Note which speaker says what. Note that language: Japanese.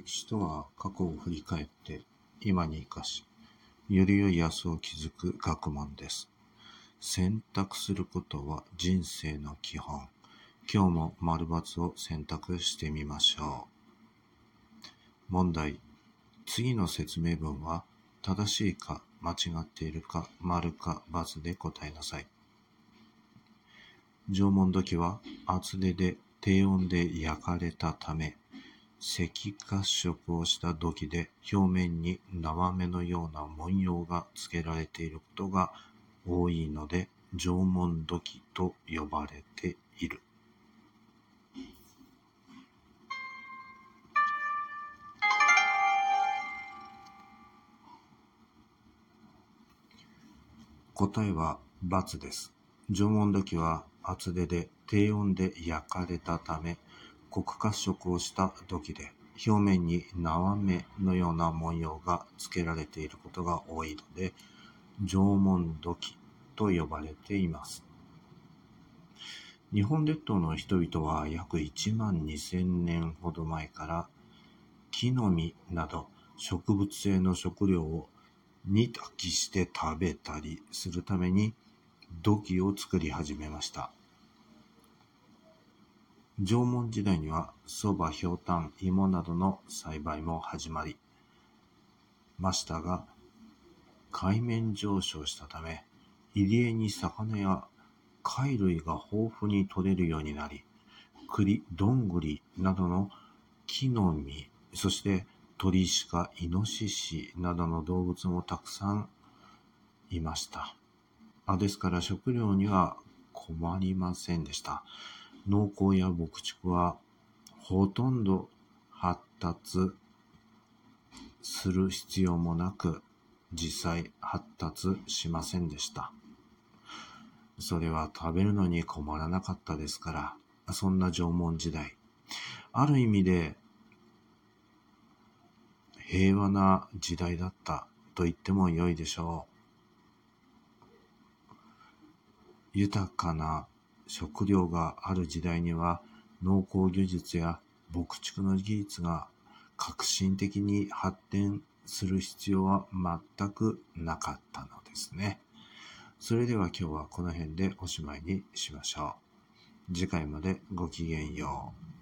Speaker 1: 歴史とは過去を振り返って今に生かし、より良い明日を築く学問です。選択することは人生の基本。今日も丸×を選択してみましょう。問題。次の説明文は正しいか間違っているか丸か×で答えなさい。縄文土器は厚手で低温で焼かれたため、赤褐色をした土器で表面に縄目のような文様が付けられていることが多いので縄文土器と呼ばれている。答えは×です。縄文土器は厚手で低温で焼かれたため、黒褐色をした土器で、表面に縄目のような文様が付けられていることが多いので、縄文土器と呼ばれています。日本列島の人々は約1万2000年ほど前から木の実など植物性の食料を煮炊きして食べたりするために土器を作り始めました。縄文時代には蕎麦、ひょうたん、芋などの栽培も始まりましたが、海面上昇したため、入江に魚や貝類が豊富に取れるようになり、栗、どんぐりなどの木の実、そして鳥鹿、イノシシなどの動物もたくさんいました。あですから食料には困りませんでした。農耕や牧畜はほとんど発達する必要もなく実際発達しませんでした。それは食べるのに困らなかったですから、そんな縄文時代。ある意味で平和な時代だったと言っても良いでしょう。豊かな食料がある時代には農耕技術や牧畜の技術が革新的に発展する必要は全くなかったのですね。それでは今日はこの辺でおしまいにしましょう。次回までごきげんよう。